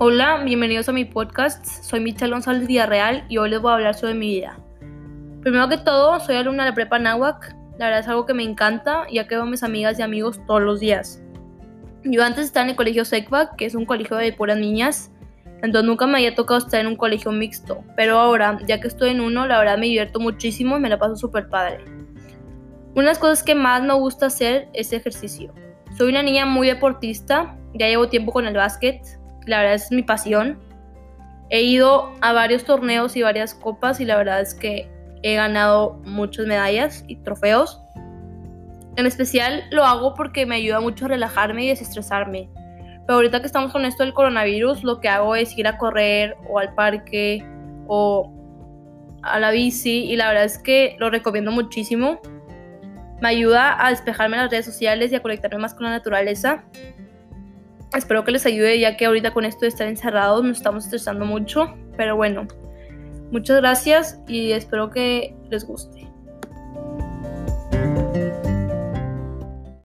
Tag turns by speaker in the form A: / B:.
A: Hola, bienvenidos a mi podcast. Soy Michelle González Villarreal y hoy les voy a hablar sobre mi vida. Primero que todo, soy alumna de la prepa Nahuac. La verdad es algo que me encanta, ya que veo a mis amigas y amigos todos los días. Yo antes estaba en el colegio SECVA, que es un colegio de puras niñas, entonces nunca me había tocado estar en un colegio mixto. Pero ahora, ya que estoy en uno, la verdad me divierto muchísimo y me la paso súper padre. Una de las cosas que más me gusta hacer es ejercicio. Soy una niña muy deportista, ya llevo tiempo con el básquet, la verdad es mi pasión. He ido a varios torneos y varias copas y la verdad es que he ganado muchas medallas y trofeos. En especial lo hago porque me ayuda mucho a relajarme y desestresarme. Pero ahorita que estamos con esto del coronavirus, lo que hago es ir a correr o al parque o a la bici y la verdad es que lo recomiendo muchísimo. Me ayuda a despejarme las redes sociales y a conectarme más con la naturaleza. Espero que les ayude ya que ahorita con esto de estar encerrados nos estamos estresando mucho. Pero bueno, muchas gracias y espero que les guste.